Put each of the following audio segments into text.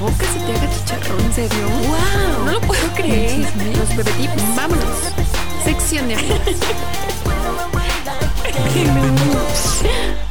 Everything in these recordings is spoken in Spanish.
boca se te haga chicharrón, ¿en serio? ¡Wow! No lo puedo creer. Los bebé tips, vámonos. Sección de.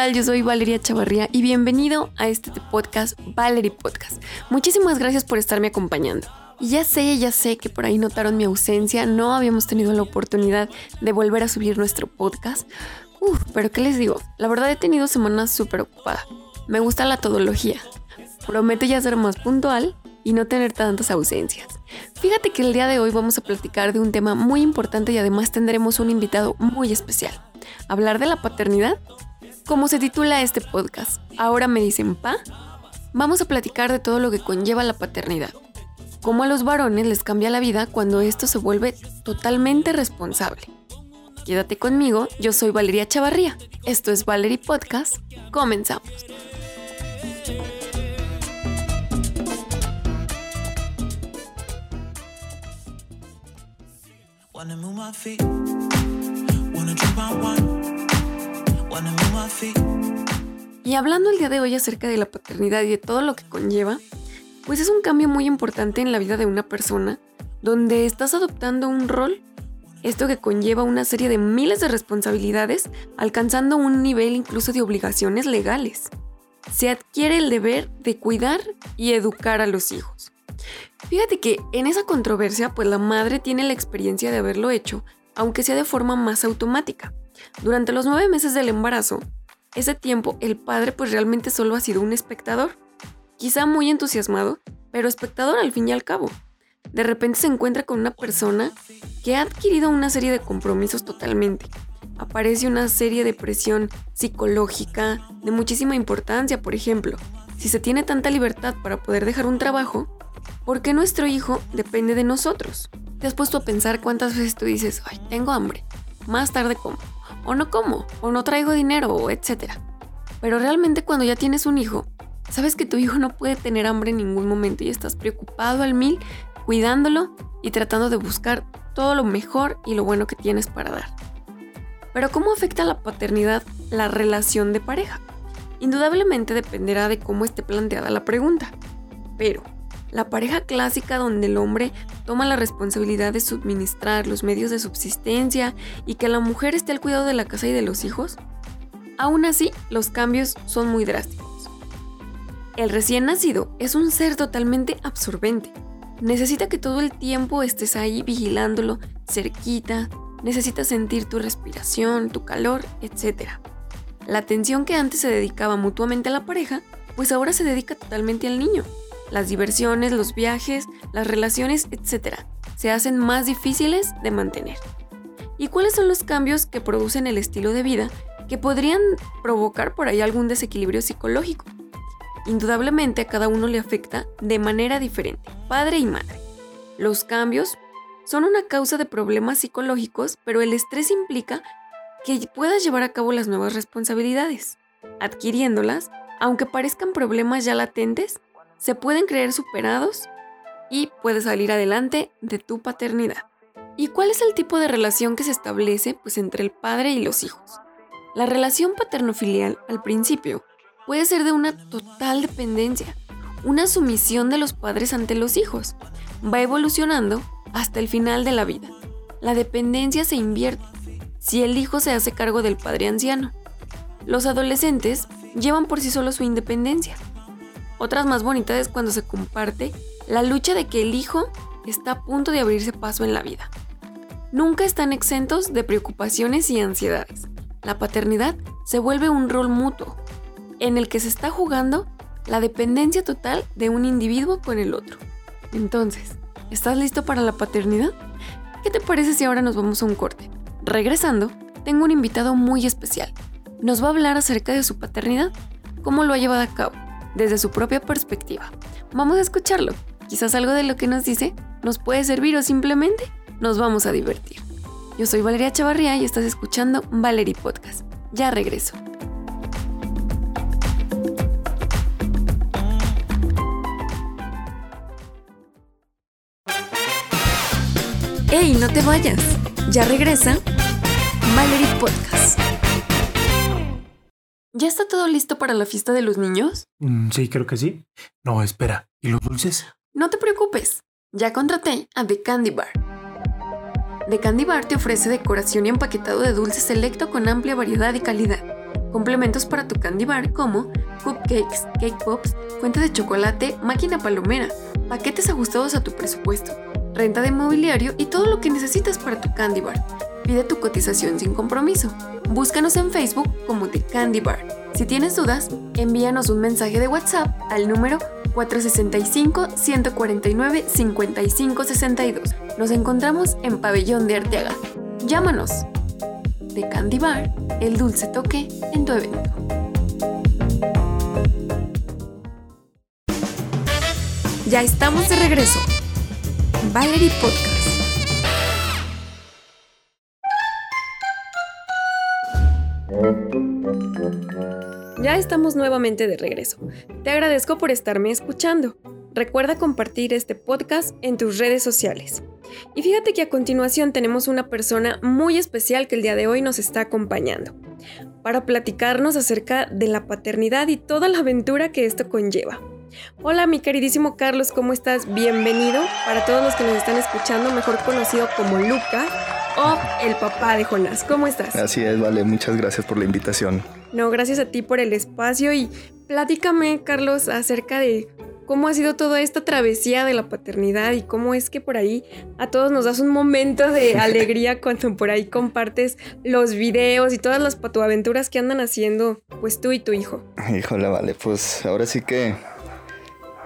tal? Yo soy Valeria Chavarría y bienvenido a este podcast, Valerie Podcast. Muchísimas gracias por estarme acompañando. Ya sé, ya sé que por ahí notaron mi ausencia, no habíamos tenido la oportunidad de volver a subir nuestro podcast. Uf, pero ¿qué les digo? La verdad he tenido semanas súper ocupada. Me gusta la todología. Prometo ya ser más puntual y no tener tantas ausencias. Fíjate que el día de hoy vamos a platicar de un tema muy importante y además tendremos un invitado muy especial. Hablar de la paternidad como se titula este podcast, ahora me dicen pa, vamos a platicar de todo lo que conlleva la paternidad. Cómo a los varones les cambia la vida cuando esto se vuelve totalmente responsable. Quédate conmigo, yo soy Valeria Chavarría. Esto es Valerie Podcast. Comenzamos. Y hablando el día de hoy acerca de la paternidad y de todo lo que conlleva, pues es un cambio muy importante en la vida de una persona, donde estás adoptando un rol, esto que conlleva una serie de miles de responsabilidades, alcanzando un nivel incluso de obligaciones legales. Se adquiere el deber de cuidar y educar a los hijos. Fíjate que en esa controversia, pues la madre tiene la experiencia de haberlo hecho, aunque sea de forma más automática. Durante los nueve meses del embarazo, ese tiempo el padre pues realmente solo ha sido un espectador. Quizá muy entusiasmado, pero espectador al fin y al cabo. De repente se encuentra con una persona que ha adquirido una serie de compromisos totalmente. Aparece una serie de presión psicológica de muchísima importancia, por ejemplo. Si se tiene tanta libertad para poder dejar un trabajo, ¿por qué nuestro hijo depende de nosotros? ¿Te has puesto a pensar cuántas veces tú dices, ay, tengo hambre, más tarde como, o no como, o no traigo dinero, etcétera? Pero realmente cuando ya tienes un hijo, sabes que tu hijo no puede tener hambre en ningún momento y estás preocupado al mil, cuidándolo y tratando de buscar todo lo mejor y lo bueno que tienes para dar. Pero ¿cómo afecta la paternidad la relación de pareja? Indudablemente dependerá de cómo esté planteada la pregunta. Pero, la pareja clásica donde el hombre toma la responsabilidad de suministrar los medios de subsistencia y que la mujer esté al cuidado de la casa y de los hijos, aún así los cambios son muy drásticos. El recién nacido es un ser totalmente absorbente. Necesita que todo el tiempo estés ahí vigilándolo, cerquita, necesita sentir tu respiración, tu calor, etc. La atención que antes se dedicaba mutuamente a la pareja, pues ahora se dedica totalmente al niño. Las diversiones, los viajes, las relaciones, etc. se hacen más difíciles de mantener. ¿Y cuáles son los cambios que producen el estilo de vida que podrían provocar por ahí algún desequilibrio psicológico? Indudablemente a cada uno le afecta de manera diferente, padre y madre. Los cambios son una causa de problemas psicológicos, pero el estrés implica que puedas llevar a cabo las nuevas responsabilidades. Adquiriéndolas, aunque parezcan problemas ya latentes, se pueden creer superados y puedes salir adelante de tu paternidad. ¿Y cuál es el tipo de relación que se establece pues, entre el padre y los hijos? La relación paterno-filial al principio puede ser de una total dependencia, una sumisión de los padres ante los hijos. Va evolucionando hasta el final de la vida. La dependencia se invierte si el hijo se hace cargo del padre anciano. Los adolescentes llevan por sí solos su independencia. Otras más bonitas es cuando se comparte la lucha de que el hijo está a punto de abrirse paso en la vida. Nunca están exentos de preocupaciones y ansiedades. La paternidad se vuelve un rol mutuo, en el que se está jugando la dependencia total de un individuo con el otro. Entonces, ¿estás listo para la paternidad? ¿Qué te parece si ahora nos vamos a un corte? Regresando, tengo un invitado muy especial. Nos va a hablar acerca de su paternidad, cómo lo ha llevado a cabo, desde su propia perspectiva. Vamos a escucharlo. Quizás algo de lo que nos dice nos puede servir o simplemente nos vamos a divertir. Yo soy Valeria Chavarría y estás escuchando Valerie Podcast. Ya regreso. ¡Ey, no te vayas! Ya regresa Valerie Podcast. ¿Ya está todo listo para la fiesta de los niños? Mm, sí, creo que sí. No, espera. ¿Y los dulces? No te preocupes, ya contraté a The Candy Bar. The Candy Bar te ofrece decoración y empaquetado de dulces selecto con amplia variedad y calidad. Complementos para tu candy bar como cupcakes, cake pops, fuente de chocolate, máquina palomera, paquetes ajustados a tu presupuesto, renta de mobiliario y todo lo que necesitas para tu candy bar. Pide tu cotización sin compromiso. Búscanos en Facebook como The Candy Bar. Si tienes dudas, envíanos un mensaje de WhatsApp al número 465-149-5562. Nos encontramos en Pabellón de Arteaga. Llámanos. The Candy Bar, el dulce toque en tu evento. Ya estamos de regreso. Valerie Podcast. Ya estamos nuevamente de regreso. Te agradezco por estarme escuchando. Recuerda compartir este podcast en tus redes sociales. Y fíjate que a continuación tenemos una persona muy especial que el día de hoy nos está acompañando para platicarnos acerca de la paternidad y toda la aventura que esto conlleva. Hola mi queridísimo Carlos, ¿cómo estás? Bienvenido. Para todos los que nos están escuchando, mejor conocido como Luca el papá de Jonás. ¿Cómo estás? Así es, vale, muchas gracias por la invitación. No, gracias a ti por el espacio y platícame, Carlos, acerca de cómo ha sido toda esta travesía de la paternidad y cómo es que por ahí a todos nos das un momento de alegría cuando por ahí compartes los videos y todas las patuaventuras que andan haciendo, pues tú y tu hijo. Híjole, vale, pues ahora sí que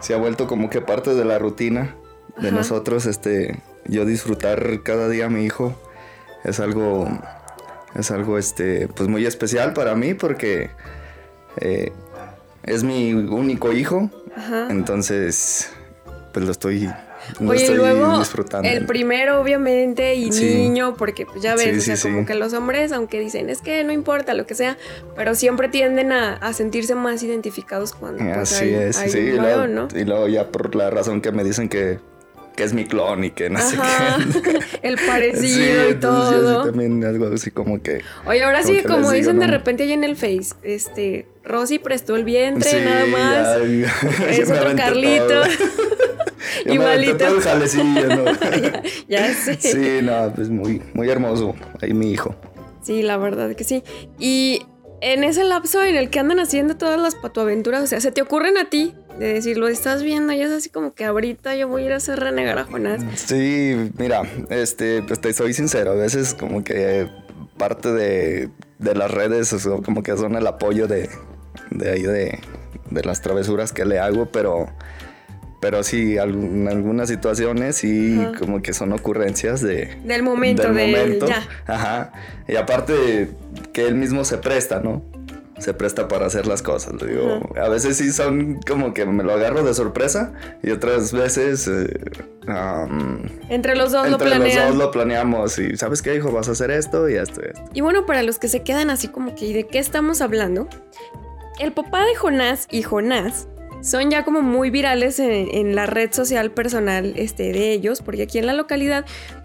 se ha vuelto como que parte de la rutina de Ajá. nosotros, este, yo disfrutar cada día a mi hijo es algo, es algo, este, pues muy especial para mí porque eh, es mi único hijo, Ajá. entonces, pues lo estoy, Oye, estoy luego disfrutando. el primero obviamente y Sí. niño, porque pues ya ves, Sí, o sea, como que los hombres, aunque dicen es que no importa lo que sea, pero siempre tienden a, a sentirse más identificados cuando pues, Así hay, es, hay sí, y luego, y luego ya por la razón que me dicen que, que es mi clon y que no sé qué. el Sí, parecido y todo. sí también algo así como que... Oye, ahora como sí, que como digo, dicen de ¿no? repente ahí en el Face, este, Rosy prestó el vientre, Sí, nada más. ya, Es ya otro Carlito. Ya Igualito. ¿no? Ya sé. Sí, no, pues muy, muy hermoso. Ahí mi hijo. Sí, la verdad que sí. Y en ese lapso en el que andan haciendo todas las patuaventuras, o sea, se te ocurren a ti de decir, lo estás viendo y es así como que ahorita yo voy a ir a hacer renegar a Jonás. Sí, mira, este, pues te soy sincero, a veces como que parte de, de las redes o sea, como que son el apoyo de, de ahí de, de las travesuras que le hago, pero, pero sí, en algunas situaciones sí Ajá. como que son ocurrencias de... Del momento, del de momento. ya. Ajá. Y aparte que él mismo se presta, ¿no? Se presta para hacer las cosas. le digo, a veces sí son como que me lo agarro de sorpresa y otras veces eh, Entre los dos lo entre los planean. dos lo planeamos y sabes qué hijo vas a hacer esto y esto y esto. Y bueno, para los que se quedan así como que, ¿y de qué estamos hablando? El papá de Jonás y Jonás son ya como muy virales en, en la red social personal este, de ellos, porque aquí en la localidad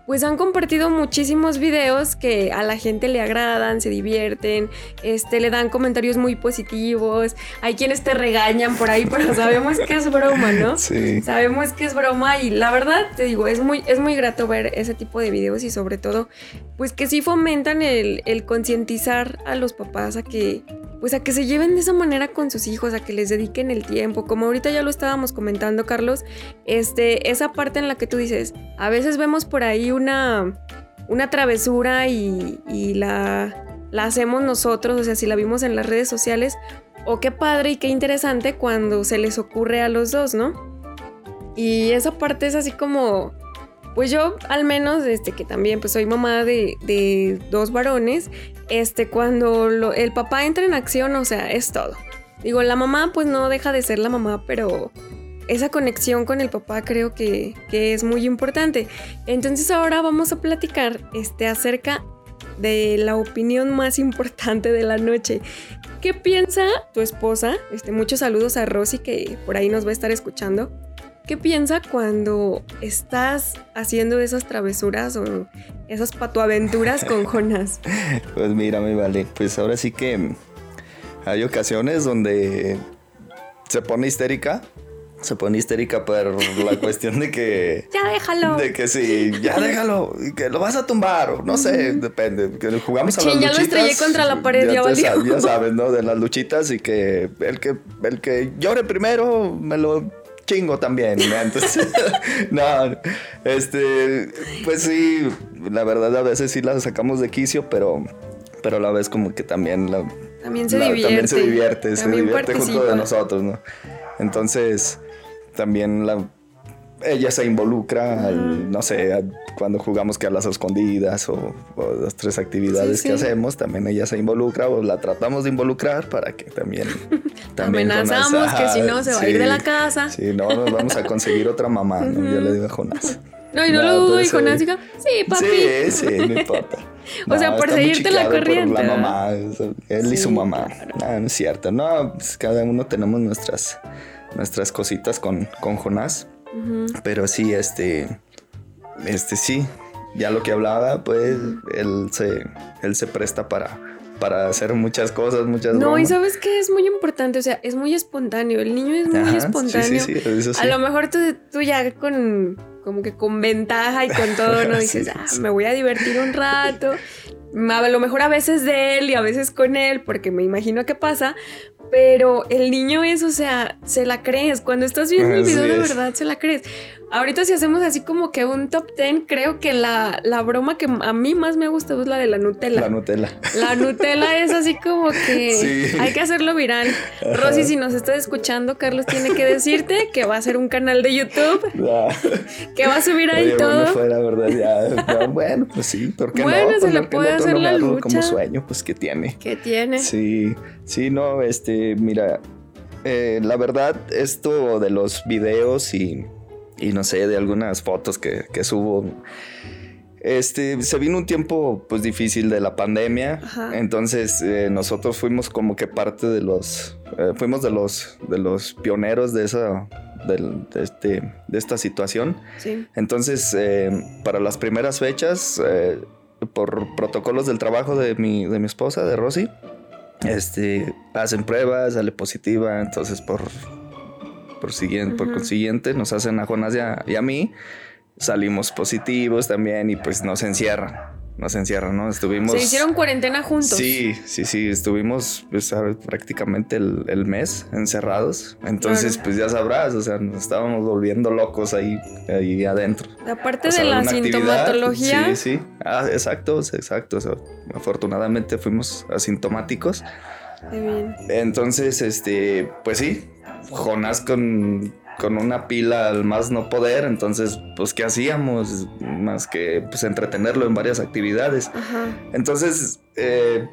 pues han compartido muchísimos videos que a la gente le agradan, se divierten, este, le dan comentarios muy positivos, hay quienes te regañan por ahí, pero sabemos que es broma, ¿no? Sí. Sabemos que es broma y la verdad, te digo, es muy, es muy grato ver ese tipo de videos y sobre todo, pues que sí fomentan el, el concientizar a los papás a que, pues a que se lleven de esa manera con sus hijos, a que les dediquen el tiempo. Como ahorita ya lo estábamos comentando, Carlos, este, esa parte en la que tú dices, a veces vemos por ahí una, una travesura y, la, la hacemos nosotros, o sea, si la vimos en las redes sociales, o qué padre y qué interesante cuando se les ocurre a los dos, ¿no? Y esa parte es así como, pues yo al menos, este que también pues soy mamá de, de dos varones, este cuando el papá entra en acción, o sea, es todo. Digo, la mamá pues no deja de ser la mamá, pero esa conexión con el papá creo que, que es muy importante. Entonces ahora vamos a platicar este, acerca de la opinión más importante de la noche. ¿Qué piensa tu esposa? Este, muchos saludos a Rosy que por ahí nos va a estar escuchando. ¿Qué piensa cuando estás haciendo esas travesuras o esas patuaventuras con Jonas? Pues mira, me vale. Pues ahora sí que hay ocasiones donde se pone histérica. Se pone histérica por la cuestión de que. Ya déjalo. De que sí, ya déjalo, y que lo vas a tumbar, o no sé, depende. Que jugamos a las Chin, ya lo luchitas. estrellé contra la pared, ya te valió. sab- ya sabes, ¿no? De las luchitas y que el que el que llore primero me lo chingo también. ¿no? Entonces, no, este, pues sí, la verdad a veces sí la sacamos de quicio, pero, pero a la vez como que también la, También se la- divierte. También se divierte, se También divierte junto de nosotros, ¿no? Entonces, también la, ella se involucra, al- no sé, a- cuando jugamos que a las escondidas o, o las tres actividades Sí, que sí. hacemos, también ella se involucra o la tratamos de involucrar para que también... también Amenazamos Jonás- que si no se va a ir de la casa. Sí, no, nos vamos a conseguir otra mamá, ¿no? Yo le digo a Jonás. No, y no, lo No, dudo, pero y Jonás diga, sí, papi. Sí, sí, no importa. O sea, por seguirte la corriente, La mamá, él y su Sí, mamá. No, no es cierto. No, pues cada uno tenemos nuestras, nuestras cositas con, con Jonás. Pero sí, este. Este sí. Ya lo que hablaba, pues él se, él se presta para, para hacer muchas cosas, muchas No, y sabes que es muy importante, o sea, es muy espontáneo. El niño es muy Ajá, espontáneo. Sí, sí, eso sí. A lo mejor tú, tú ya con como que con ventaja y con todo, ¿no? Dices, ah, me voy a divertir un rato. A lo mejor a veces de él y a veces con él, porque me imagino que pasa. Pero el niño es, o sea, se la crees. Cuando estás viendo el video de verdad, se la crees. Ahorita si hacemos así como que un top 10, creo que la, la broma que a mí más me ha gustado es la de la Nutella. La Nutella. La Nutella es así como que Sí. hay que hacerlo viral. Rosy, si nos estás escuchando, Carlos tiene que decirte que va a hacer un canal de YouTube, Ah. que va a subir ahí Oye, bueno, todo. fuera, ¿verdad? Ya, no, bueno, pues sí, ¿por qué Bueno, no? se Pues, le ¿por qué puede no hacer la lucha. como sueño, pues que tiene. ¿Qué tiene? Sí, sí, no, este, mira, eh, la verdad, esto de los videos y, y no sé, de algunas fotos que, que subo, este, se vino un tiempo pues difícil de la pandemia, Ajá. entonces eh, nosotros fuimos como que parte de los, eh, fuimos de los, de los pioneros de esa, de, este, de esta situación. Sí. Entonces, eh, para las primeras fechas, por protocolos del trabajo de mi, de mi esposa, de Rosy, este, hacen pruebas, sale positiva, entonces por, por, siguiente, por Ujú. consiguiente nos hacen a Jonas y a, y a mí, salimos positivos también y pues nos encierran, nos encierran, ¿no? Estuvimos... Se hicieron cuarentena juntos. Sí, sí, sí, estuvimos pues, prácticamente el, el mes encerrados. Entonces, Claro. pues ya sabrás, o sea, nos estábamos volviendo locos ahí, ahí adentro. Aparte O sea, de la actividad, sintomatología, Sí, sí. Ah, exacto, exacto. o sea, afortunadamente fuimos asintomáticos. bien. Entonces, este, pues sí, Jonás con, con una pila al más no poder. Entonces, pues, ¿qué hacíamos? Más que pues entretenerlo en varias actividades. Ajá. Entonces, eh,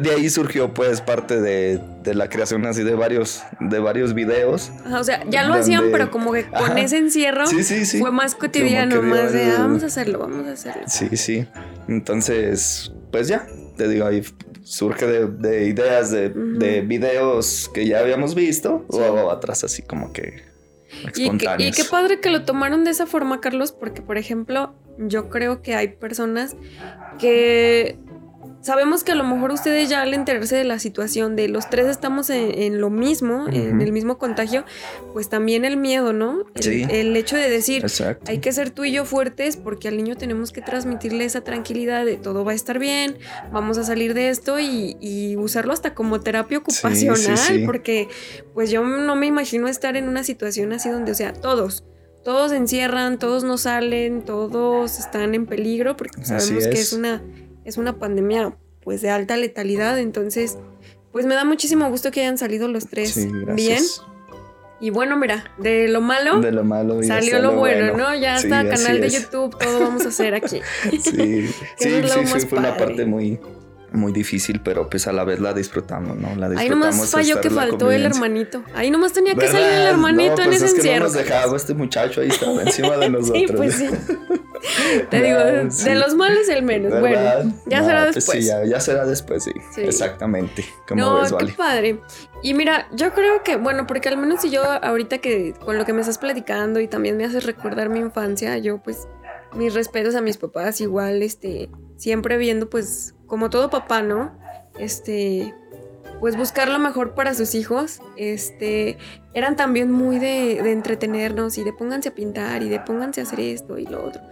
de ahí surgió pues parte de, de la creación así de varios, de varios videos. O sea, ya lo hacían, pero como que con Ajá. ese encierro Sí, sí, sí. fue más cotidiano, más de "Ah, vamos a hacerlo, vamos a hacerlo. Sí, sí. Entonces, pues ya, te digo, ahí surge de, de ideas de, de videos que ya habíamos visto Sí. o atrás así como que Y, que- y espontáneos. qué padre que lo tomaron de esa forma, Carlos, porque, por ejemplo, yo creo que hay personas que sabemos que a lo mejor ustedes ya al enterarse de la situación de los tres estamos en, en lo mismo, en el mismo contagio, pues también el miedo, ¿no? El, Sí. el hecho de decir, Exacto. hay que ser tú y yo fuertes porque al niño tenemos que transmitirle esa tranquilidad de todo va a estar bien, vamos a salir de esto y, y usarlo hasta como terapia ocupacional, sí. porque pues yo no me imagino estar en una situación así donde, o sea, todos, todos encierran, todos no salen, todos están en peligro porque sabemos que es una, es una pandemia pues de alta letalidad, entonces pues me da muchísimo gusto que hayan salido los tres Sí, bien. Y bueno, mira, de lo malo De lo malo Salió lo bueno, ¿no? Ya Sí, está canal de es. YouTube, todo vamos a hacer aquí. Sí, sí, sí, sí, fue una parte muy, muy difícil, pero pues a la vez la disfrutamos, ¿no? La Ahí disfrutamos. nomás falló que en faltó el hermanito. Ahí nomás tenía que salir el hermanito No, en pues ese es que no encierro. nos dejaba este muchacho ahí estaba encima de nosotros. Sí, pues sí. Te digo, sí. de los males el menos. ¿Verdad? Bueno, ya No, será pues después. sí, ya, ya será después, sí. Sí. Exactamente. Como no, ves, qué vale. padre. Y mira, yo creo que, bueno, porque al menos si yo ahorita que con lo que me estás platicando y también me haces recordar mi infancia, yo pues mis respetos a mis papás igual, este, siempre viendo pues como todo papá, ¿no? Este, pues buscar lo mejor para sus hijos, este, eran también muy de, de entretenernos y de pónganse a pintar y de pónganse a hacer esto y lo otro.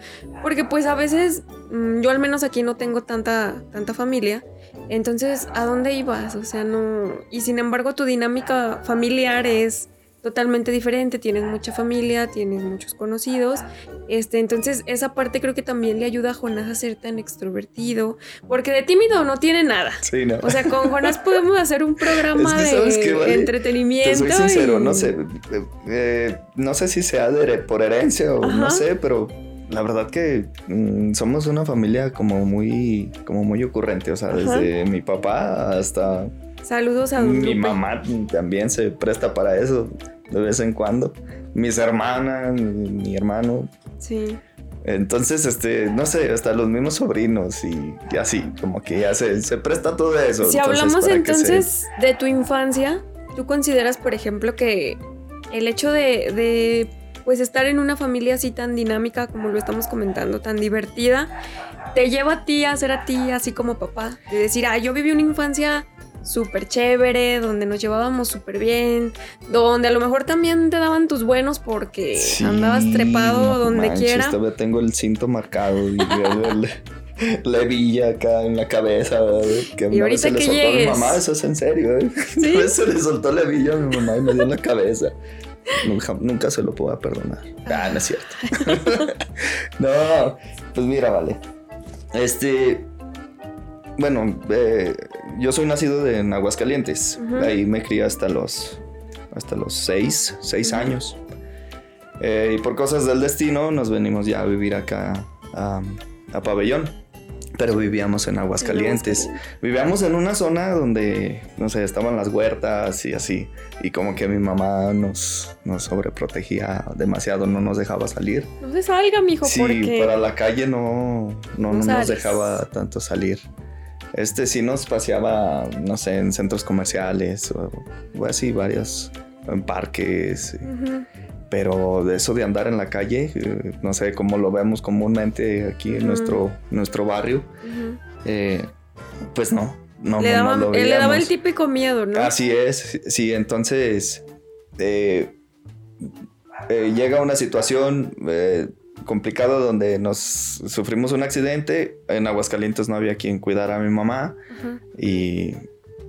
Porque pues a veces, mm, yo al menos aquí no tengo tanta, tanta familia, entonces, ¿a dónde ibas? O sea, no... Y sin embargo, tu dinámica familiar es totalmente diferente, tienes mucha familia, tienes muchos conocidos, este, entonces esa parte creo que también le ayuda a Jonás a ser tan extrovertido, porque de tímido no tiene nada. Sí, no. O sea, con Jonás podemos hacer un programa Es que, ¿sabes de qué, Vale? entretenimiento. Te soy sincero, y- no sé, eh, eh, no sé si sea de, por herencia o Ajá. no sé, pero la verdad que mm, somos una familia como muy, como muy ocurrente, o sea, Ajá. desde mi papá hasta Saludos a Don mi Lupe. mamá también se presta para eso de vez en cuando, mis hermanas, mi, mi hermano, Sí. entonces, este, no sé, hasta los mismos sobrinos y, y así, como que ya se, se presta todo eso. Si entonces, hablamos se- entonces de tu infancia, ¿tú consideras, por ejemplo, que el hecho de, de, pues estar en una familia así tan dinámica como lo estamos comentando, tan divertida, te lleva a ti a ser a ti así como papá? De decir, ah, yo viví una infancia súper chévere, donde nos llevábamos súper bien, donde a lo mejor también te daban tus buenos porque Sí, andabas trepado no donde manches, quiera. Todavía tengo el cinto marcado y la hebilla acá en la cabeza. ¿verdad? Que Y ahorita se le que soltó a mi llegues. mamá, eso es en serio. ¿eh? ¿Sí? Una vez se le soltó la hebilla a mi mamá y me dio en la cabeza. Nunca, nunca se lo puedo perdonar. Ah, no es cierto. no, pues mira, vale. Este. Bueno, eh, yo soy nacido de, en Aguascalientes. Ahí me crié hasta los. Hasta los seis, seis años. Eh, y por cosas del destino nos venimos ya a vivir acá a, a Pabellón. Pero vivíamos en Aguascalientes. Vivíamos en una zona donde, no sé, estaban las huertas y así. Y como que mi mamá nos, nos sobreprotegía demasiado, no nos dejaba salir. No se salga, mijo, Sí, porque... para la calle no, no, No no nos dejaba tanto salir. Este sí nos paseaba, no sé, en centros comerciales o, o así, varios, en parques. Pero de eso de andar en la calle, eh, no sé cómo lo vemos comúnmente aquí en nuestro, nuestro barrio, eh, pues no. No, le, daba, no lo él le daba el típico miedo, ¿no? Así es, sí, entonces eh, llega una situación complicada donde nos sufrimos un accidente, en Aguascalientes no había quien cuidara a mi mamá y,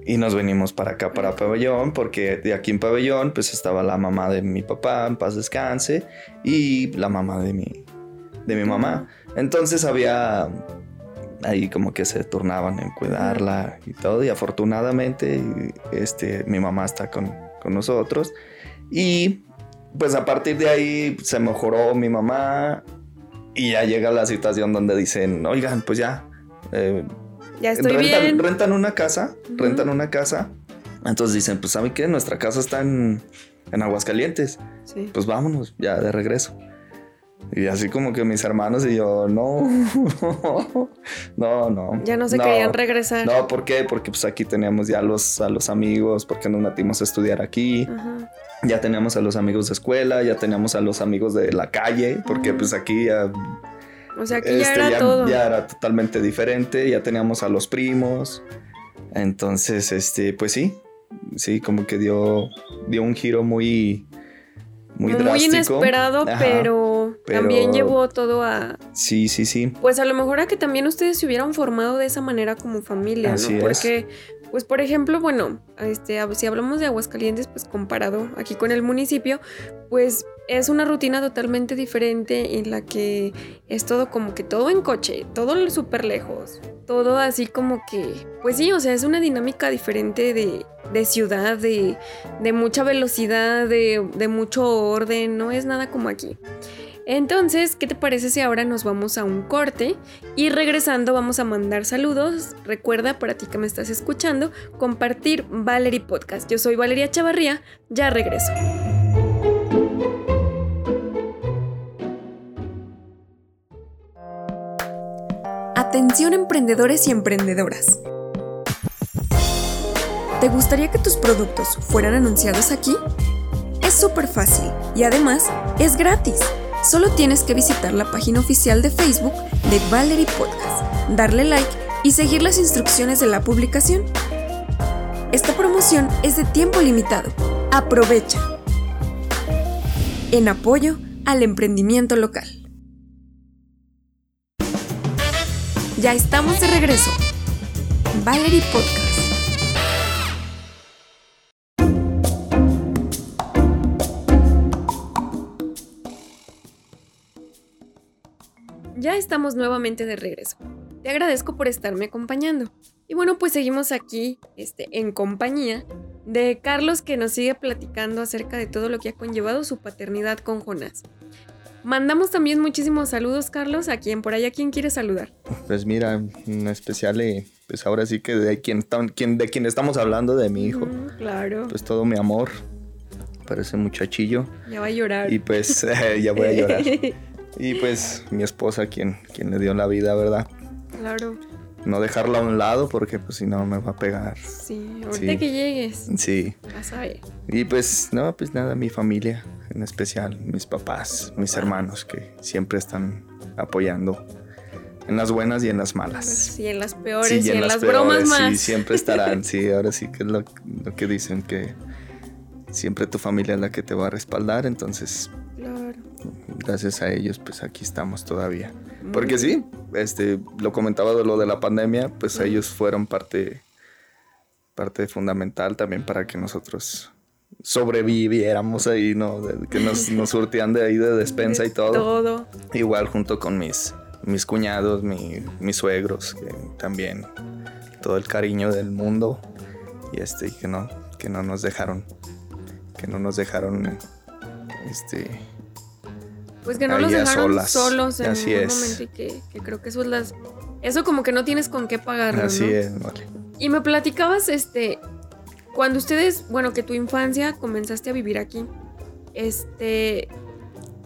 y nos venimos para acá, para Pabellón, porque de aquí en Pabellón pues estaba la mamá de mi papá, en paz descanse, y la mamá de mi, de mi mamá. Entonces había ahí como que se turnaban en cuidarla y todo. Y afortunadamente este, mi mamá está con, con nosotros. Y pues a partir de ahí se mejoró mi mamá. Y ya llega la situación donde dicen, oigan, pues ya. eh, Ya estoy rentan, bien. rentan una casa, Ujú. rentan una casa. Entonces dicen, pues ¿saben qué? Nuestra casa está en, en Aguascalientes. Sí. Pues vámonos, ya de regreso. Y así como que mis hermanos y yo, no, no, no. Ya no se querían regresar. No, ¿por qué? Porque pues aquí teníamos ya los, a los amigos, porque nos metimos a estudiar aquí. Ajá. Ya teníamos a los amigos de escuela, ya teníamos a los amigos de la calle, porque pues aquí ya, O sea, aquí ya este, era ya- todo. ya era totalmente diferente, ya teníamos a los primos. Entonces, este, pues sí, sí, como que dio, dio un giro muy, muy, Muy drástico. inesperado, Ajá, pero, pero- también llevó todo a. Sí, sí, sí. Pues a lo mejor a que también ustedes se hubieran formado de esa manera como familia, Así ¿no? es. Pues por ejemplo, bueno, este, si hablamos de Aguascalientes, pues comparado aquí con el municipio, pues es una rutina totalmente diferente en la que es todo como que todo en coche, todo súper lejos, todo así como que, pues sí, o sea, es una dinámica diferente de, ciudad, de, mucha velocidad, de mucho orden, no es nada como aquí. Entonces, ¿qué te parece si ahora nos vamos a un corte y regresando vamos a mandar saludos? Recuerda, para ti que me estás escuchando, compartir Valerie Podcast. Yo soy Valeria Chavarría, ya regreso. Atención emprendedores y emprendedoras. ¿Te gustaría que tus productos fueran anunciados aquí? Es súper fácil y además es gratis. Solo tienes que visitar la página oficial de Facebook de Valerie Podcast, darle like y seguir las instrucciones de la publicación. Esta promoción es de tiempo limitado. Aprovecha. En apoyo al emprendimiento local. Ya estamos de regreso. Valerie Podcast. Ya estamos nuevamente de regreso. Te agradezco por estarme acompañando. Y bueno, pues seguimos aquí este, en compañía de Carlos que nos sigue platicando acerca de todo lo que ha conllevado su paternidad con Jonás. Mandamos también muchísimos saludos, Carlos, a quien por allá, ¿quién quiere saludar? Pues mira, en especial, eh, pues ahora sí que de quien, quien- de quien estamos hablando, de mi hijo. Mm, claro, Pues todo mi amor para ese muchachillo. ya va a llorar. Y pues ya voy a llorar. Y pues mi esposa, quien, quien le dio la vida, ¿verdad? claro, No dejarla a un lado porque pues si no me va a pegar. sí, ahorita Sí. que llegues, Sí. vas a ver. Y pues no, pues nada, mi familia, en especial mis papás, mis hermanos que siempre están apoyando en las buenas y en las malas. Sí, en las peores Sí, y en, las, peores, bromas más. Sí, siempre estarán. Sí, ahora sí que es lo, lo que dicen que siempre tu familia es la que te va a respaldar. Entonces, Claro. Gracias a ellos, pues aquí estamos todavía. Porque sí, este, lo comentaba de lo de la pandemia, pues ellos fueron parte, parte fundamental también para que nosotros sobreviviéramos ahí, ¿no? Que nos, nos surtían de ahí de despensa y todo. Todo. Igual junto con mis, mis cuñados, mi- mis suegros, que también todo el cariño del mundo y este que no, que no nos dejaron, que no nos dejaron, este, Pues que no los dejaron solas. solos en Así ningún es. momento y que, que creo que eso es las... Eso como que no tienes con qué pagarlo, así ¿no? es, vale. Y me platicabas, este, cuando ustedes, bueno, que tu infancia comenzaste a vivir aquí, este,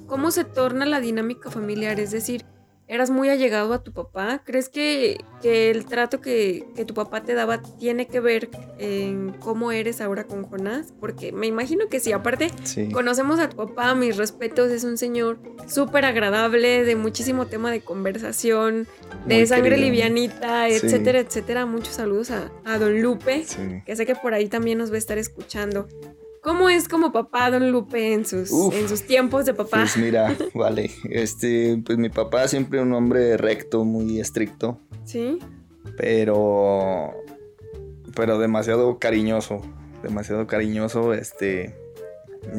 ¿cómo se torna la dinámica familiar? Es decir, ¿eras muy allegado a tu papá? ¿Crees que, que el trato que, que tu papá te daba tiene que ver en cómo eres ahora con Jonás? Porque me imagino que sí, aparte Sí. Conocemos a tu papá, mis respetos, es un señor súper agradable, de muchísimo tema de conversación, de Muy sangre querido. livianita, Sí. etcétera, etcétera. Muchos saludos a, a don Lupe, Sí. que sé que por ahí también nos va a estar escuchando. ¿Cómo es como papá don Lupe en sus, Uf. en sus tiempos de papá? Pues mira, vale, este, pues mi papá siempre un hombre recto, muy estricto, ¿Sí? pero, pero demasiado cariñoso, demasiado cariñoso, este,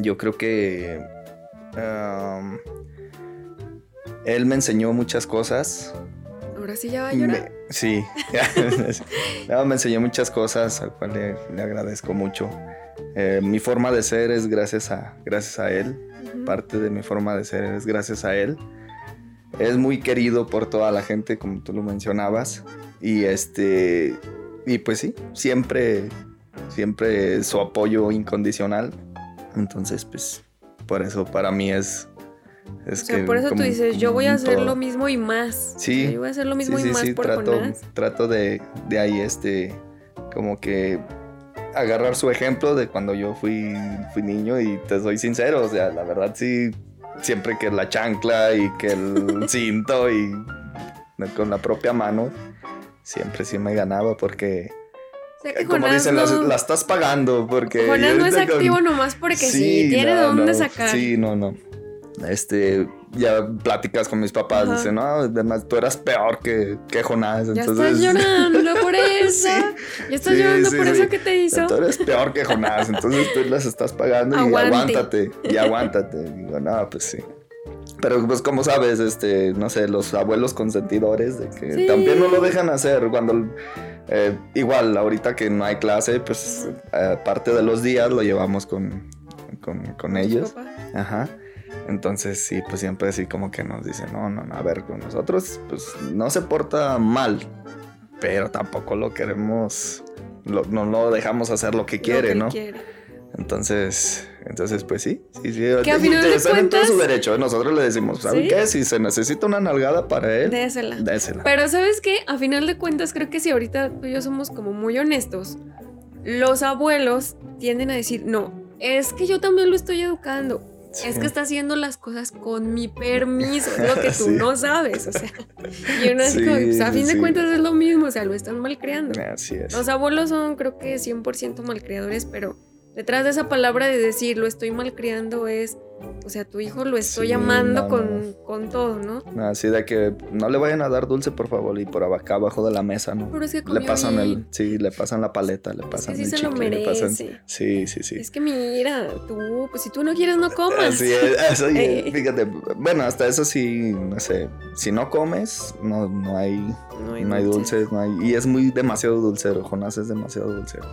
yo creo que um, él me enseñó muchas cosas, Ahora sí ya va a llorar. Me- sí, No, me enseñó muchas cosas, al cual le, le agradezco mucho. Eh, mi forma de ser es gracias a, gracias a él. Ujú. Parte de mi forma de ser es gracias a él. Es muy querido por toda la gente, como tú lo mencionabas. Y este. Y pues sí, siempre. Siempre su apoyo incondicional. Entonces, pues. Por eso para mí es. Es O sea, que por eso tú como- dices, yo voy a hacer todo. lo mismo y más. Sí. O sea, Yo voy a hacer lo mismo Sí, y sí, más sí, por trato, Jonás. trato de, de ahí este, como que agarrar su ejemplo de cuando yo fui, fui niño y te soy sincero, o sea, la verdad sí, siempre que la chancla y que el cinto y con la propia mano, siempre sí me ganaba porque, O sea, que como Jonás dicen, no- la, estás pagando porque... Jonás no es ahorita con- activo nomás porque sí, tiene de no, dónde no, sacar. Sí, no, no. Este, ya pláticas con mis papás, Ajá. dicen, no, además tú eras peor que, que Jonás. Ya entonces, estás llorando por eso. Ya estás Sí, llorando sí, por sí. eso que te hizo. Tú eres peor que Jonás, entonces tú las estás pagando y aguántate, y aguántate. Digo, no, pues sí. Pero pues como sabes, este, no sé, los abuelos consentidores de que Sí. también no lo dejan hacer cuando eh, igual ahorita que no hay clase, pues eh, parte de los días lo llevamos con, con, con ellos. Ajá. Entonces, sí, pues siempre así como que nos dice, no, no, no, a ver, con nosotros, pues no se porta mal, pero tampoco lo queremos, lo- no lo dejamos hacer lo que quiere, Lo que ¿no? quiere. Entonces, entonces, pues sí, sí, sí. Que a final de están en todo cuentas- su derecho. Nosotros le decimos, ¿saben ¿Sí? qué? Si se necesita una nalgada para él, Désela. désela. Pero ¿sabes qué? A final de cuentas creo que si ahorita tú y yo somos como muy honestos, los abuelos tienden a decir, no, es que yo también lo estoy educando. Es que está haciendo las cosas con mi permiso, es lo que tú Sí. no sabes, o sea. Y uno así Sí, como, pues, a fin de cuentas es lo mismo, o sea, lo están malcriando. Así es. Los abuelos son creo que 100% malcriadores, pero detrás de esa palabra de decir lo estoy malcriando es, o sea, tu hijo lo estoy Sí, amando no, con, con todo, ¿no? Así de que no le vayan a dar dulce, por favor, y por acá abajo de la mesa, ¿no? Pero es que Le pasan el, sí, le pasan la paleta, le pasan sí el se lo chicle, le pasan- sí, sí, sí. Es que mira, tú, pues si tú no quieres, no comas. Así es, así es, Eh. fíjate, bueno, hasta eso sí, no sé, si no comes, no, no hay, No hay no hay dulce. dulces, no hay, y es muy demasiado dulcero, Jonás es demasiado dulcero.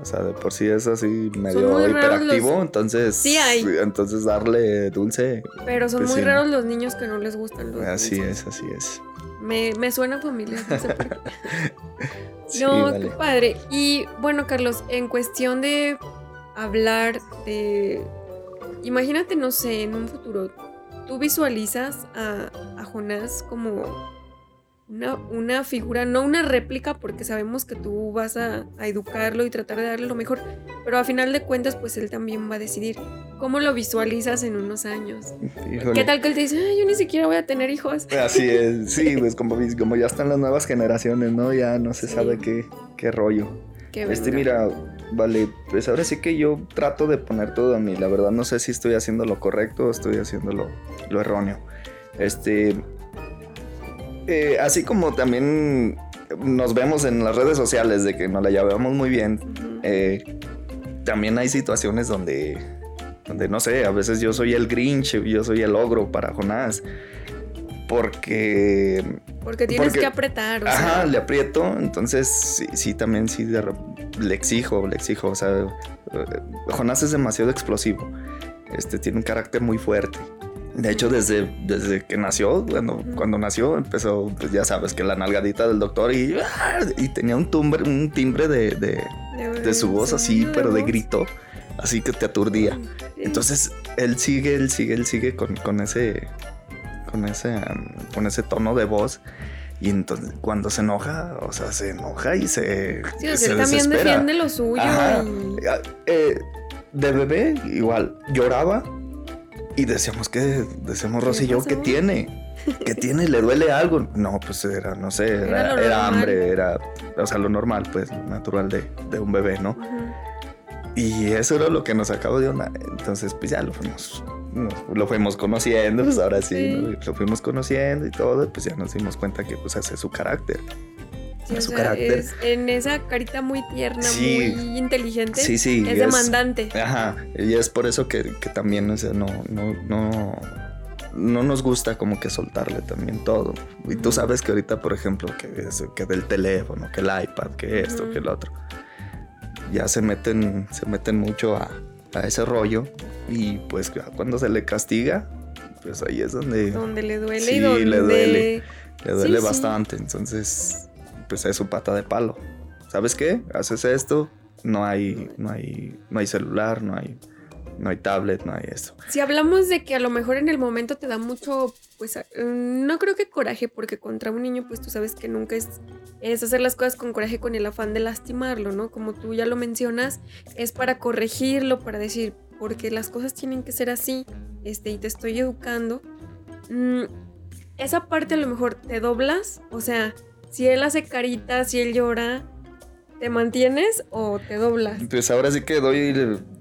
O sea, de por sí es así medio hiperactivo, los- entonces, Sí hay. entonces darle dulce, Pero son Pues muy sí. raros los niños que no les gustan los así dulces. es, así es. Me, me suena familiar, no sé por qué. Sí, no, vale. qué padre. Y bueno, Carlos, en cuestión de hablar de. Imagínate, no sé, en un futuro, tú visualizas a, a Jonás como una, una figura, no una réplica, porque sabemos que tú vas a, a educarlo y tratar de darle lo mejor, pero a final de cuentas, pues él también va a decidir cómo lo visualizas en unos años. Híjole. ¿Qué tal que él te dice, "Ay, yo ni siquiera voy a tener hijos? Así es, sí, pues como, como ya están las nuevas generaciones, ¿no? Ya no se Sí. sabe qué, qué rollo. Que Este, mira, vale, pues ahora sí que yo trato de poner todo a mí. La verdad no sé si estoy haciendo lo correcto o estoy haciendo lo, lo erróneo. Este, eh, así como también nos vemos en las redes sociales de que nos la llevamos muy bien, eh, también hay situaciones donde, donde, no sé, a veces yo soy el Grinch, yo soy el ogro para Jonás. Porque Porque tienes porque- que apretar, o sea, Ajá, le aprieto, entonces sí, sí, también sí de le exijo, le exijo, o sea, eh, Jonás es demasiado explosivo, este tiene un carácter muy fuerte. De hecho, desde, desde que nació, cuando, Ujú. cuando nació, empezó, pues ya sabes, que la nalgadita del doctor y, ¡ah! y tenía un timbre, un timbre de, de- de su voz así, pero de grito, así que te aturdía. Entonces, él sigue, él sigue, él sigue con, con ese. Con ese. con ese tono de voz. Y entonces, cuando se enoja, o sea, se enoja y se. Sí, o sea, se él también desespera. defiende lo suyo Ajá. y... Eh, de bebé, igual, lloraba. Y decíamos que. Decíamos Rosy y yo, ¿qué tiene? ¿Qué tiene? ¿Le duele algo? No, pues era, no sé, Era era, era hambre, era. O sea, lo normal, pues, natural de, de un bebé, ¿no? Ujú. Y eso era lo que nos sacaba de onda. Entonces, pues ya lo fuimos, nos- lo fuimos conociendo, pues ahora sí, Sí. ¿no? lo fuimos conociendo y todo, pues ya nos dimos cuenta que pues es su carácter. Sí, a o su sea, carácter. es en esa carita muy tierna, Sí. muy inteligente, Sí, sí. es demandante. Ajá, y es por eso que, que también, o sea, no, no, no, no nos gusta como que soltarle también todo. Y tú sabes que ahorita, por ejemplo, que, es, que del teléfono, que el iPad, que esto, que el otro, ya se meten, se meten mucho a, a ese rollo y pues cuando se le castiga, pues ahí es donde Donde le duele Sí, y donde... le duele. le duele sí. bastante. Entonces, pues es su pata de palo. ¿Sabes qué? Haces esto, no hay, no hay, no hay celular, no hay, no hay tablet, no hay esto. Si hablamos de que a lo mejor en el momento te da mucho, pues no creo que coraje, porque contra un niño, pues tú sabes que nunca es, es hacer las cosas con coraje con el afán de lastimarlo, ¿no? Como tú ya lo mencionas, es para corregirlo, para decir, porque las cosas tienen que ser así, este, y te estoy educando. Mm, esa parte a lo mejor te doblas, o sea, si él hace caritas, si él llora, ¿te mantienes o te doblas? Pues ahora sí que doy,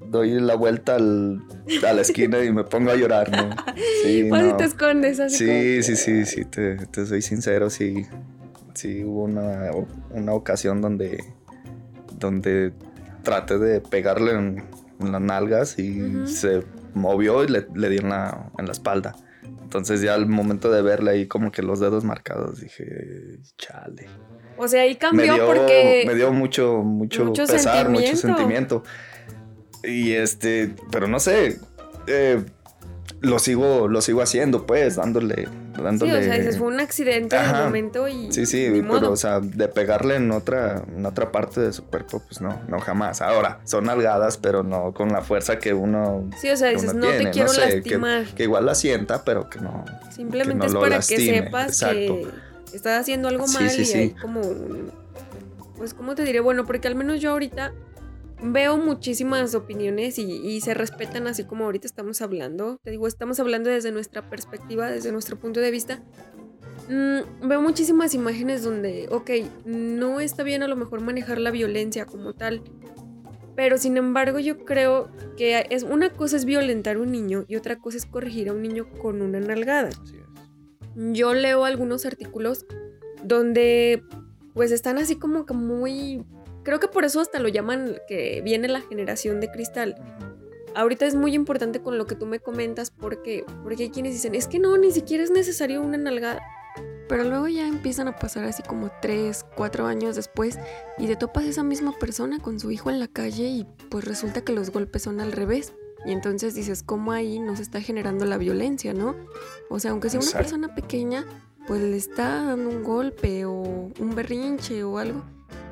doy la vuelta al- a la esquina y me pongo a llorar, ¿no? Sí, O si no. te escondes así Sí, sí, sí, sí, te, te soy sincero, sí, sí hubo una, una ocasión donde, donde traté de pegarle en, en las nalgas y se movió y le, le di en la, en la espalda. Entonces ya al momento de verle ahí como que los dedos marcados dije, chale. O sea, ahí Me cambió dio, porque... me dio mucho, mucho, Mucho pesar, mucho sentimiento. sentimiento. Y este, pero no sé, eh, lo sigo, lo sigo haciendo, pues, dándole, Sí, dándole. o sea, dices, fue un accidente en Ajá. el momento y. Sí, sí, pero, modo. o sea, de pegarle en otra, en otra parte de su cuerpo, pues no, no jamás. Ahora, son algadas, pero no con la fuerza que uno. Sí, o sea, dices, no te quiero sé, lastimar. Que, igual la sienta, pero que no. Simplemente no es para lastime, que sepas exacto. que estás haciendo algo Sí, mal sí, y sí. hay como Pues, ¿cómo te diré? Bueno, porque al menos yo ahorita veo muchísimas opiniones y, y se respetan así como ahorita estamos hablando. Te digo, estamos hablando desde nuestra perspectiva, desde nuestro punto de vista. Mm, veo muchísimas imágenes donde, ok, no está bien a lo mejor manejar la violencia como tal. Pero sin embargo yo creo que es una cosa es violentar a un niño y otra cosa es corregir a un niño con una nalgada. Yo leo algunos artículos donde pues están así como que muy... Creo que por eso hasta lo llaman que viene la generación de cristal. Ahorita es muy importante con lo que tú me comentas porque, porque hay quienes dicen, es que no, ni siquiera es necesario una nalgada. Pero luego ya empiezan a pasar así como 3, 4 años después y te topas esa misma persona con su hijo en la calle y pues resulta que los golpes son al revés. Y entonces dices, ¿cómo ahí no se está generando la violencia, no? O sea, aunque sea una persona pequeña, pues le está dando un golpe o un berrinche o algo.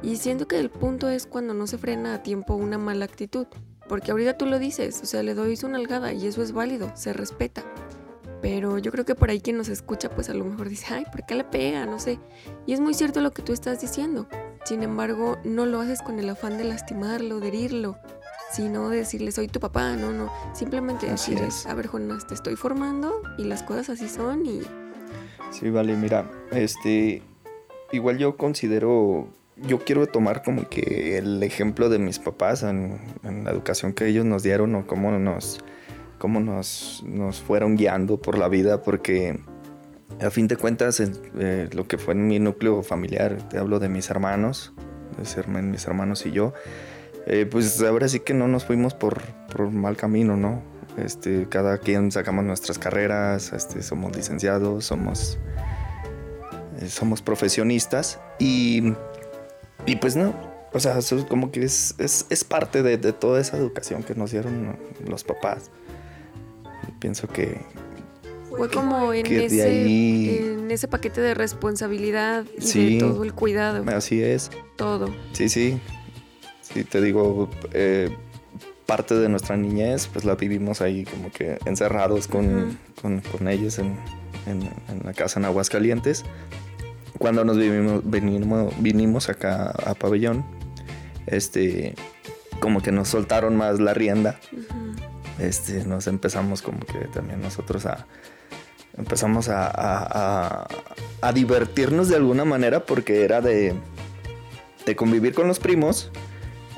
Y siento que el punto es cuando no se frena a tiempo una mala actitud. Porque ahorita tú lo dices, o sea, le doy su nalgada y eso es válido, se respeta. Pero yo creo que por ahí quien nos escucha, pues a lo mejor dice, ay, ¿por qué le pega? No sé. Y es muy cierto lo que tú estás diciendo. Sin embargo, no lo haces con el afán de lastimarlo, de herirlo, sino de decirle, soy tu papá, no, no. Simplemente es. a ver, Jonas, te estoy formando y las cosas así son y Sí, vale, mira, este, igual yo considero, yo quiero tomar como que el ejemplo de mis papás en, la educación que ellos nos dieron o cómo nos, cómo nos, nos fueron guiando por la vida, porque a fin de cuentas en, eh, lo que fue en mi núcleo familiar, te hablo de mis hermanos, de mis hermanos y yo, eh, pues ahora sí que no nos fuimos por, por mal camino, ¿no? Este, cada quien sacamos nuestras carreras, este, somos licenciados, somos, eh, somos profesionistas y, y pues no, o sea, eso es como que es, es, es parte de, de toda esa educación que nos dieron los papás. Pienso que fue como en que ese, ahí- en ese paquete de responsabilidad y Sí. de todo el cuidado, así es. todo. Sí, sí. Sí, te digo, eh, parte de nuestra niñez, pues la vivimos ahí como que encerrados con, Ujú. con, con ellos en, en- en la casa en Aguascalientes. Cuando nos vivimos, venimos, vinimos acá a Pabellón, este, como que nos soltaron más la rienda. Este, nos empezamos como que también nosotros a... Empezamos a, a- a- a divertirnos de alguna manera porque era de, de convivir con los primos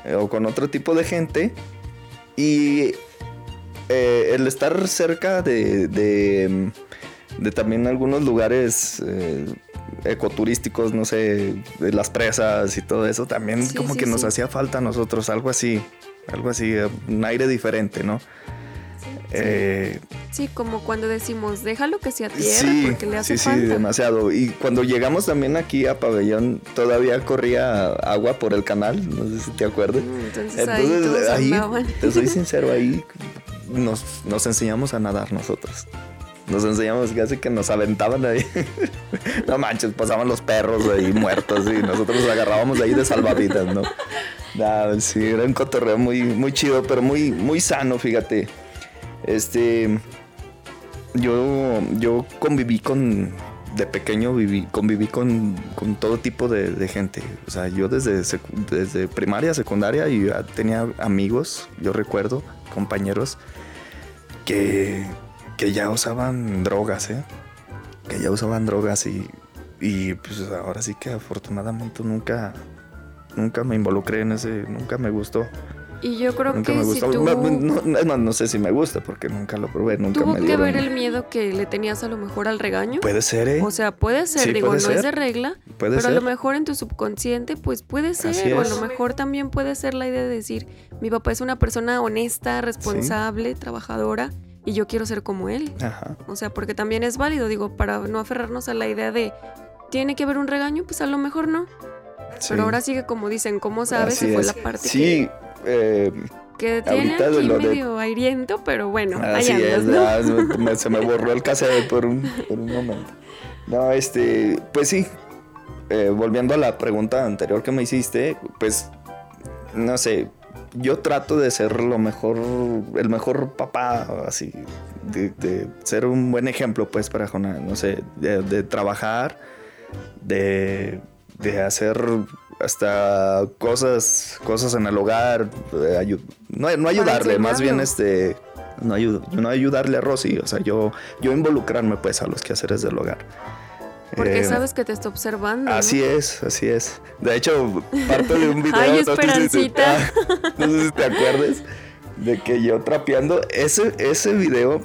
eh, o con otro tipo de gente y eh, el estar cerca de, de, de también algunos lugares eh, ecoturísticos, no sé, de las presas y todo eso, también Sí, como sí, que nos sí. hacía falta a nosotros algo así, algo así, un aire diferente, ¿no? Eh, Sí, como cuando decimos, déjalo que sea tierra sí, porque le hace sí, sí, falta. demasiado. Y cuando llegamos también aquí a Pabellón, todavía corría agua por el canal, no sé si te acuerdas. Mm, Entonces, ahí Entonces ahí, andaban. te soy sincero, ahí nos, nos enseñamos a nadar nosotros. Nos enseñamos casi que nos aventaban ahí. no manches, pasaban los perros ahí muertos y nosotros los agarrábamos ahí de salvavidas, ¿no? Sí, era un cotorreo muy, muy chido, pero muy, muy sano, fíjate. Este, yo, yo conviví con, de pequeño viví, conviví con, con todo tipo de, gente. O sea, yo desde, desde primaria, secundaria, tenía amigos, yo recuerdo, compañeros, que, que ya usaban drogas, ¿eh? Que ya usaban drogas y, y pues ahora sí que afortunadamente nunca, nunca me involucré en ese, nunca me gustó. Y yo creo Nunca que me si gustó. tú... No, sé si me gusta porque nunca lo probé, nunca Tuvo me que ver el miedo que le tenías a lo mejor al regaño. Puede ser, ¿eh? O sea, puede ser, Sí, digo, puede no es de regla, Puede pero a lo mejor en tu subconsciente, pues puede ser, o a lo mejor también puede ser la idea de decir, mi papá es una persona honesta, responsable, trabajadora, y yo quiero ser como él. Ajá. O sea, porque también es válido, digo, para no aferrarnos a la idea de, ¿tiene que haber un regaño? Pues a lo mejor no. sí. Pero ahora sigue como dicen, ¿cómo sabes Así si fue es. la parte Sí, eh, Que tiene Ahorita de aquí lo de- medio airiento, pero bueno, Así andas, es, ¿no? ya, se me- se me borró el cassette por un, por un momento. No, este, pues sí. eh, volviendo a la pregunta anterior que me hiciste, pues, no sé, yo trato de ser lo mejor, el mejor papá, así, de, de ser un buen ejemplo, pues, para Jonás, no sé, de, de trabajar, de, de hacer hasta cosas, cosas en el hogar, ayu- no, no ayudarle, más bien este, no, no ayudarle a Rosy, o sea, yo, yo involucrarme pues a los quehaceres del hogar. Porque Eh, sabes que te está observando. ¿no? Así es, así es. De hecho, parte de un video. Ay, no sé si te- Esperancita. ah, no sé si te acuerdas de que yo trapeando. Ese, ese video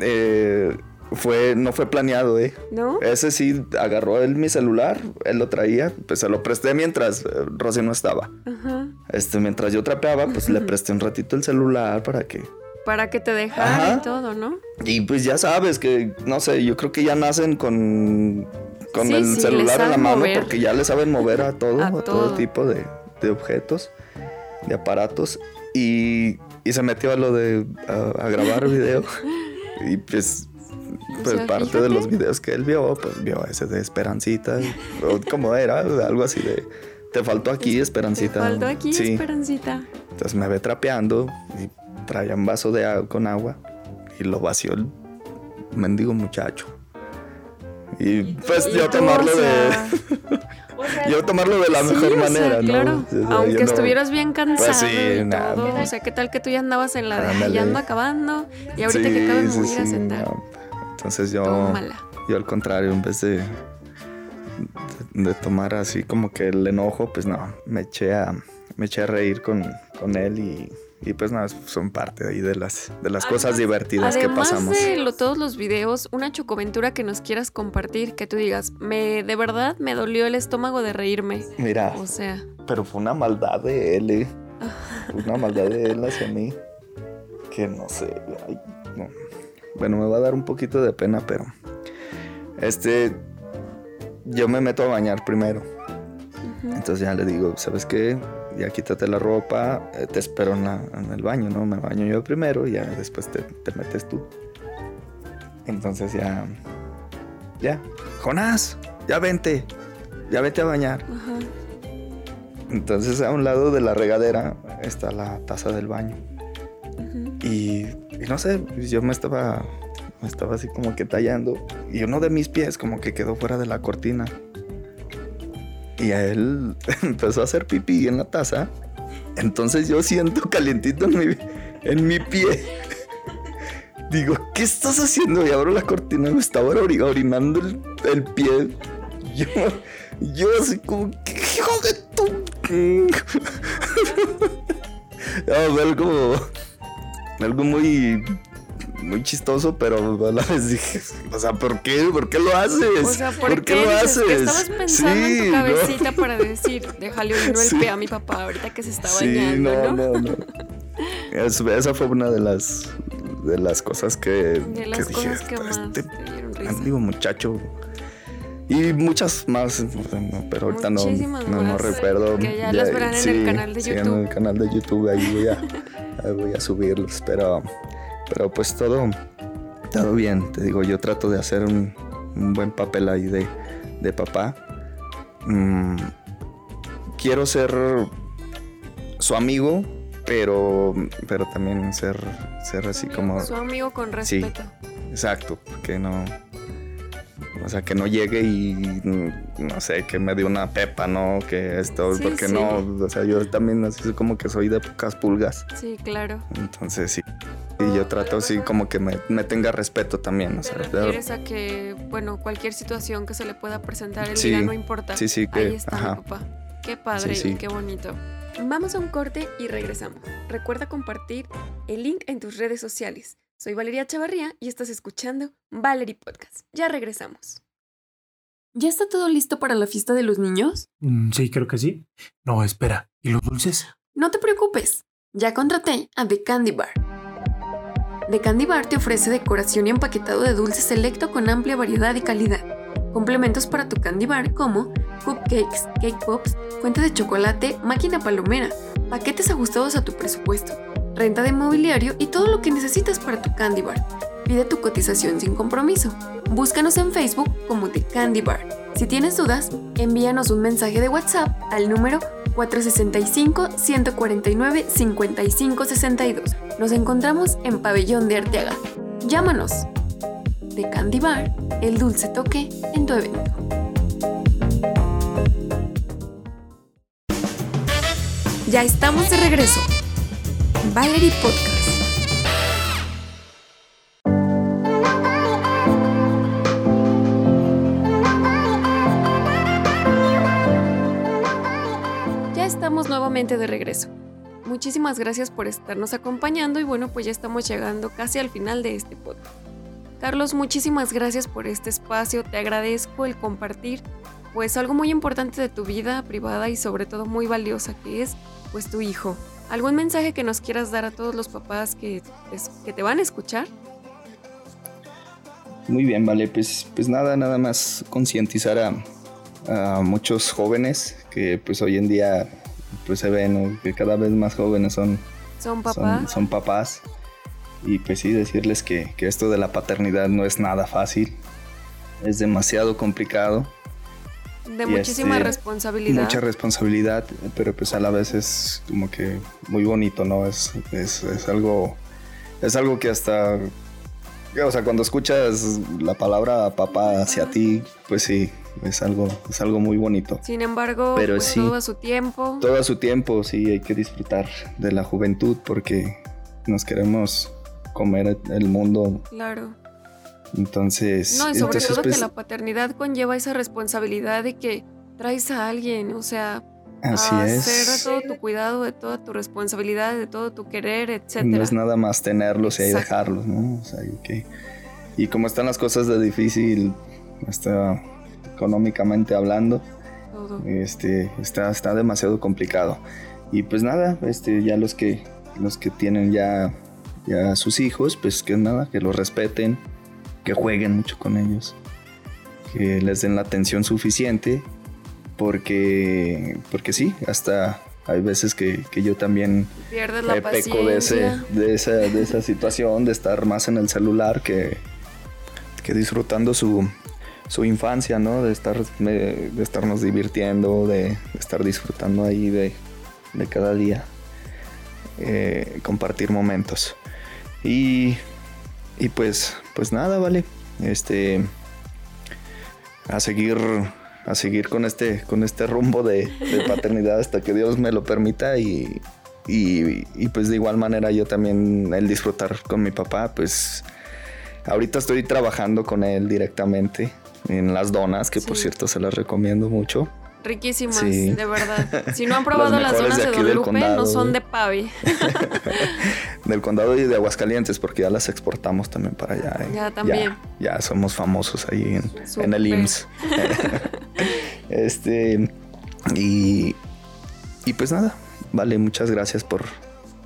eh, fue, no fue planeado, ¿eh? ¿No? Ese sí agarró él mi celular, él lo traía, pues se lo presté mientras eh, Rosy no estaba. Ajá. Este, mientras yo trapeaba, pues le presté un ratito el celular para que Para que te dejara Ajá. y todo, ¿no? y pues ya sabes que, no sé, yo creo que ya nacen con, con Sí, el sí, celular en la mano mover. porque ya le saben mover a todo, A a, todo todo. tipo de, de objetos, de aparatos. Y, y se metió a lo de a, a grabar video. y pues, pues sea, parte fíjate. de los videos que él vio, pues vio ese de Esperancita. o como era, algo así de... Te faltó aquí, Te Esperancita. faltó aquí, Sí. Esperancita. Entonces me ve trapeando y traía un vaso de agua con agua y lo vació el mendigo muchacho. Y pues Y yo tú, tomarlo o de sea, o sea, yo tomarlo de la sí, mejor o sea, manera, ¿no? claro. O sea, yo Aunque no- estuvieras bien cansado sí, y nada. todo. O sea, ¿qué tal que tú ya andabas en la de ya ando acabando? Y ahorita Sí, que me sí, voy a sentar. no. Entonces yo Tómala. yo al contrario, en vez de, de de tomar así como que el enojo, pues no, me eché a me eché a reír con, con él y, y pues nada, son parte ahí de las de las cosas Además- divertidas que Además pasamos. de lo- todos los videos, una chocoventura que nos quieras compartir, que tú digas, me de verdad me dolió el estómago de reírme. Mira, O sea, Pero fue una maldad de él, eh. Una maldad de él hacia mí. Que no sé. ay, no. Bueno, me va a dar un poquito de pena, pero. Este. Yo me meto a bañar primero. Entonces ya le digo, ¿sabes qué? Ya quítate la ropa, eh, te espero en, la- en el baño, ¿no? Me baño yo primero y ya después te, te metes tú. Entonces ya. Ya. Jonás, ya vente. Ya vete a bañar. ajá. Entonces a un lado de la regadera está la taza del baño. Y, y no sé, yo me estaba, me estaba así como que tallando. Y uno de mis pies como que quedó fuera de la cortina. Y él empezó a hacer pipí en la taza. Entonces yo siento calientito en mi, en mi pie. Digo, ¿qué estás haciendo? Y abro la cortina y me estaba ori- orinando el, pie. Yo, yo así como, "¿Qué hijo de tu... Algo muy, muy chistoso, pero a la vez dije, o sea, ¿por qué? ¿Por qué lo haces? O sea, ¿por, qué, qué, lo haces? ¿Qué estabas pensando en Sí, tu no. cabecita para decir, déjale oírlo el Sí. pie a mi papá ahorita que se está Sí, bañando, no, ¿no? no, no. Es- esa fue una de las, de las cosas que, De las que cosas dije, que más este. Digo, muchacho. Y muchas más, no, pero ahorita no, Muchísimas no, no recuerdo. que ya las verán en el canal de sí, en YouTube. el canal de YouTube, ahí voy a, ahí voy a subirlos. Pero, pero pues todo, todo bien. Te digo, yo trato de hacer un, un buen papel ahí de, de papá. Mm, quiero ser su amigo, pero, pero también ser, ser así como... Su amigo con Sí. respeto. Exacto, que no. O sea, que no llegue y no sé, que me dé una pepa, ¿no? Que esto, Sí, porque sí. no, o sea, yo también así como que soy de pocas pulgas. Sí, claro. Entonces sí. Y yo trato así como que me, me tenga respeto también, o Te sea, refieres a que, bueno, cualquier situación que se le pueda presentar, él Sí. diga, no importa. Sí, sí, que- Ahí está ajá. mi papá. Qué padre Sí, sí. y qué bonito. Vamos a un corte y regresamos. Recuerda compartir el link en tus redes sociales. Soy Valeria Chavarría y estás escuchando Valerie Podcast. Ya regresamos. ¿Ya está todo listo para la fiesta de los niños? Mm, Sí, creo que sí. No, espera. ¿Y los dulces? No te preocupes, ya contraté a The Candy Bar. The Candy Bar te ofrece decoración y empaquetado de dulces selecto con amplia variedad y calidad. Complementos para tu candy bar como cupcakes, cake pops, fuente de chocolate, máquina palomera, paquetes ajustados a tu presupuesto. Renta de mobiliario y todo lo que necesitas para tu candy bar. Pide tu cotización sin compromiso. Búscanos en Facebook como The Candy Bar. Si tienes dudas, envíanos un mensaje de WhatsApp al número 465-149-5562. Nos encontramos en Pabellón de Arteaga. Llámanos. The Candy Bar, el dulce toque en tu evento. Ya estamos de regreso. Valerie Podcast. Ya estamos nuevamente de regreso. Muchísimas gracias por estarnos acompañando y bueno, pues ya estamos llegando casi al final de este podcast. Carlos, muchísimas gracias por este espacio, te agradezco el compartir pues algo muy importante de tu vida privada y sobre todo muy valiosa que es pues tu hijo. ¿Algún mensaje que nos quieras dar a todos los papás que, que te van a escuchar? Muy bien, vale, pues, pues nada, nada más concientizar a, a muchos jóvenes que pues hoy en día pues se ven ¿no? que cada vez más jóvenes son, Son papás. son, son papás y pues sí decirles que, que esto de la paternidad no es nada fácil, es demasiado complicado, de y muchísima este, responsabilidad. mucha responsabilidad, pero pues a la vez es como que muy bonito, ¿no? Es, es, es algo, es algo que hasta, o sea, cuando escuchas la palabra papá hacia ti, pues sí, es algo, es algo muy bonito. Sin embargo, Pero pues, sí. todo a su tiempo. Todo a su tiempo, sí, hay que disfrutar de la juventud porque nos queremos comer el mundo. Claro. Entonces, No, y sobre entonces, todo pues, que la paternidad conlleva esa responsabilidad de que traes a alguien, o sea, así a es. hacer de todo tu cuidado, de toda tu responsabilidad, de todo tu querer, No etcétera. es nada más tenerlos y ahí Exacto. dejarlos, ¿no? O sea, que- Y como están las cosas de difícil, está económicamente hablando, Todo. este, está, está demasiado complicado. Y pues nada, este, ya los que, los que tienen ya, ya sus hijos, pues que nada, que los respeten, que jueguen mucho con ellos, que les den la atención suficiente, porque, porque sí, hasta hay veces que, que yo también Pierdes la peco de, ese, de, esa, de esa situación, de estar más en el celular que, que disfrutando su, su infancia, ¿no? De, estar, de, de estarnos divirtiendo, de, de estar disfrutando ahí de, de cada día, eh, compartir momentos. Y, y pues, pues nada, vale. Este, a seguir, a seguir con este, con este rumbo de, de paternidad hasta que Dios me lo permita y, y, y, pues de igual manera yo también el disfrutar con mi papá, pues ahorita estoy trabajando con él directamente en las donas, que por cierto se las recomiendo mucho. Riquísimas, Sí. de verdad. Si no han probado las, donas de Don Lupe, no son de pavi. Del condado y de Aguascalientes, porque ya las exportamos también para allá. ¿eh? Ya, también. Ya, ya somos famosos ahí en, en el. IMSS. este, y, y pues nada, vale, muchas gracias por,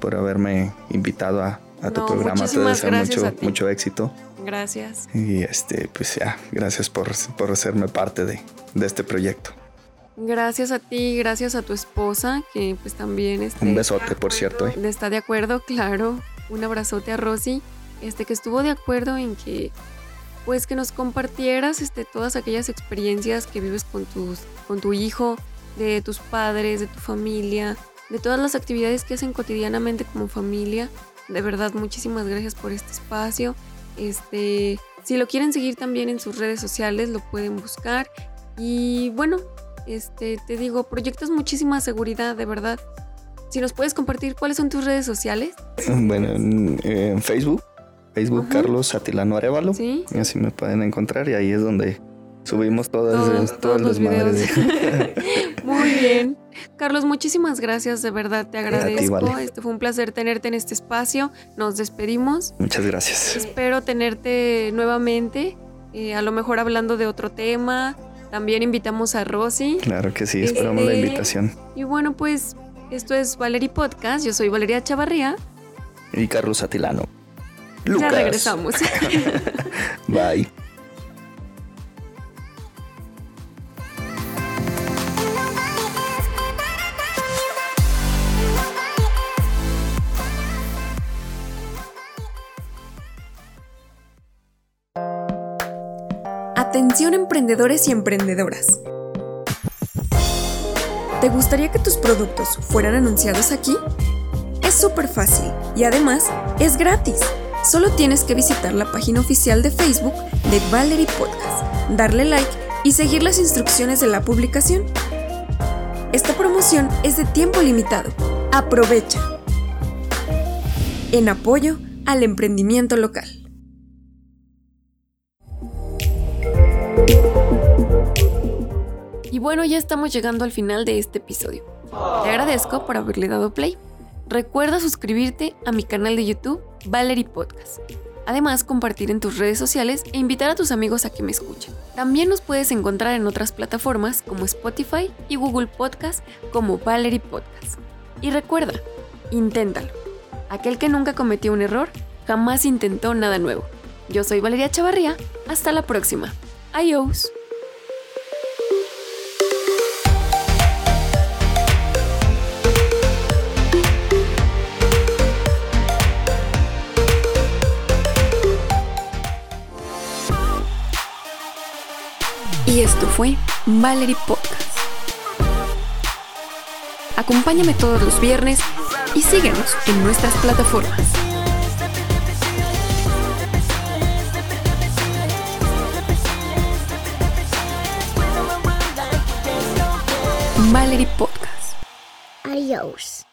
por haberme invitado a, a tu No, programa. Te deseo mucho, mucho éxito. Gracias. Y este, pues ya, gracias por, por hacerme parte de, de este proyecto. Gracias a ti, gracias a tu esposa, que pues también este, Un besote, por cierto. ¿eh? está de acuerdo, claro. Un abrazote a Rosy, este, que estuvo de acuerdo en que pues que nos compartieras este, todas aquellas experiencias que vives con, tus, con tu hijo, de tus padres, de tu familia, de todas las actividades que hacen cotidianamente como familia. De verdad, muchísimas gracias por este espacio. Este, si lo quieren seguir también en sus redes sociales, lo pueden buscar. Y bueno, este, te digo, proyectas muchísima seguridad, de verdad. Si nos puedes compartir cuáles son tus redes sociales, Bueno, en, en Facebook, Facebook Ajá. Carlos Atilano Arevalo. ¿sí? Y así me pueden encontrar y ahí es donde subimos todo, Todos- todos los videos. de- Muy bien. Carlos, muchísimas gracias, de verdad te agradezco. vale. Este fue un placer tenerte en este espacio. Nos despedimos. Muchas gracias. Espero tenerte nuevamente, eh, a lo mejor hablando de otro tema. También invitamos a Rosy. Claro que sí, esperamos la Este- invitación. Y bueno, pues esto es Valerie Podcast. Yo soy Valeria Chavarría. Y Carlos Atilano. Ya Lucas. regresamos. Bye. Emprendedores y emprendedoras. ¿Te gustaría que tus productos fueran anunciados aquí? Es súper fácil y además es gratis. Solo tienes que visitar la página oficial de Facebook de Valerie Podcast, darle like y seguir las instrucciones de la publicación. Esta promoción es de tiempo limitado. Aprovecha. En apoyo al emprendimiento local. Y bueno, ya estamos llegando al final de este episodio. Te agradezco por haberle dado play. Recuerda suscribirte a mi canal de YouTube, Valerie Podcast. Además, compartir en tus redes sociales e invitar a tus amigos a que me escuchen. También nos puedes encontrar en otras plataformas como Spotify y Google Podcast como Valerie Podcast. Y recuerda, inténtalo. Aquel que nunca cometió un error, jamás intentó nada nuevo. Yo soy Valeria Chavarría. Hasta la próxima. Adiós. Y esto fue Valerie Podcast. Acompáñame todos los viernes y síguenos en nuestras plataformas. Valerie Podcast. Adiós.